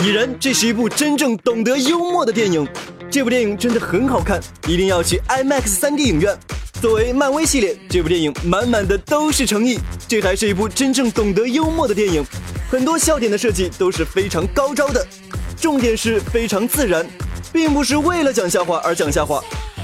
蚁人，这是一部真正懂得幽默的电影。这部电影真的很好看，一定要去 IMAX 3D 影院。作为漫威系列，这部电影满满的都是诚意。这还是一部真正懂得幽默的电影，很多笑点的设计都是非常高招的，重点是非常自然，并不是为了讲笑话而讲笑话。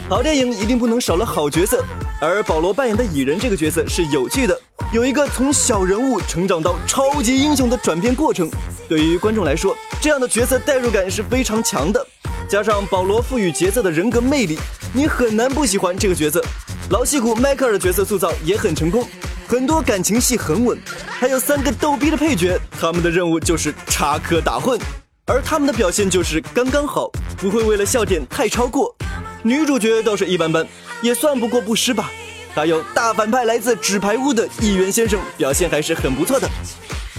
好电影一定不能少了好角色，而保罗扮演的蚁人这个角色是有趣的，有一个从小人物成长到超级英雄的转变过程。对于观众来说，这样的角色代入感是非常强的，加上保罗赋予角色的人格魅力，你很难不喜欢这个角色。老戏骨迈克尔的角色塑造也很成功，很多感情戏很稳，还有三个逗逼的配角，他们的任务就是插科打诨，而他们的表现就是刚刚好，不会为了笑点太超过。女主角倒是一般般，也算不过不失吧。还有大反派来自纸牌屋的议员先生，表现还是很不错的。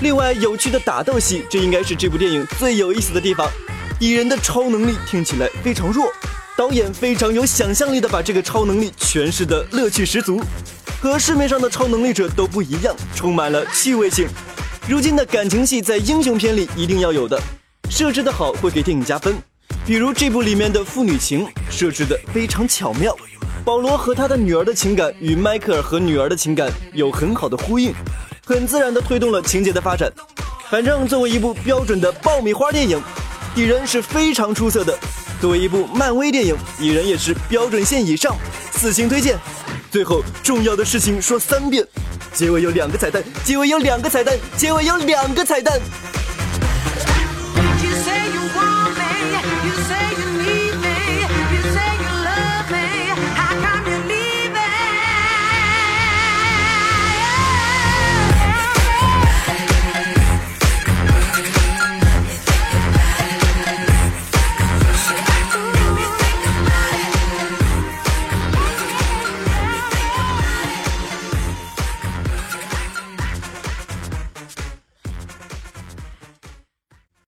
另外，有趣的打斗戏，这应该是这部电影最有意思的地方。蚁人的超能力听起来非常弱，导演非常有想象力的把这个超能力诠释的乐趣十足，和市面上的超能力者都不一样，充满了趣味性。如今的感情戏在英雄片里一定要有的，设置的好会给电影加分。比如这部里面的父女情设置的非常巧妙，保罗和他的女儿的情感与迈克尔和女儿的情感有很好的呼应。很自然地推动了情节的发展。反正作为一部标准的爆米花电影，《蚁人》是非常出色的。作为一部漫威电影，《蚁人》也是标准线以上，四星推荐。最后，重要的事情说三遍：结尾有两个彩蛋，结尾有两个彩蛋，结尾有两个彩蛋。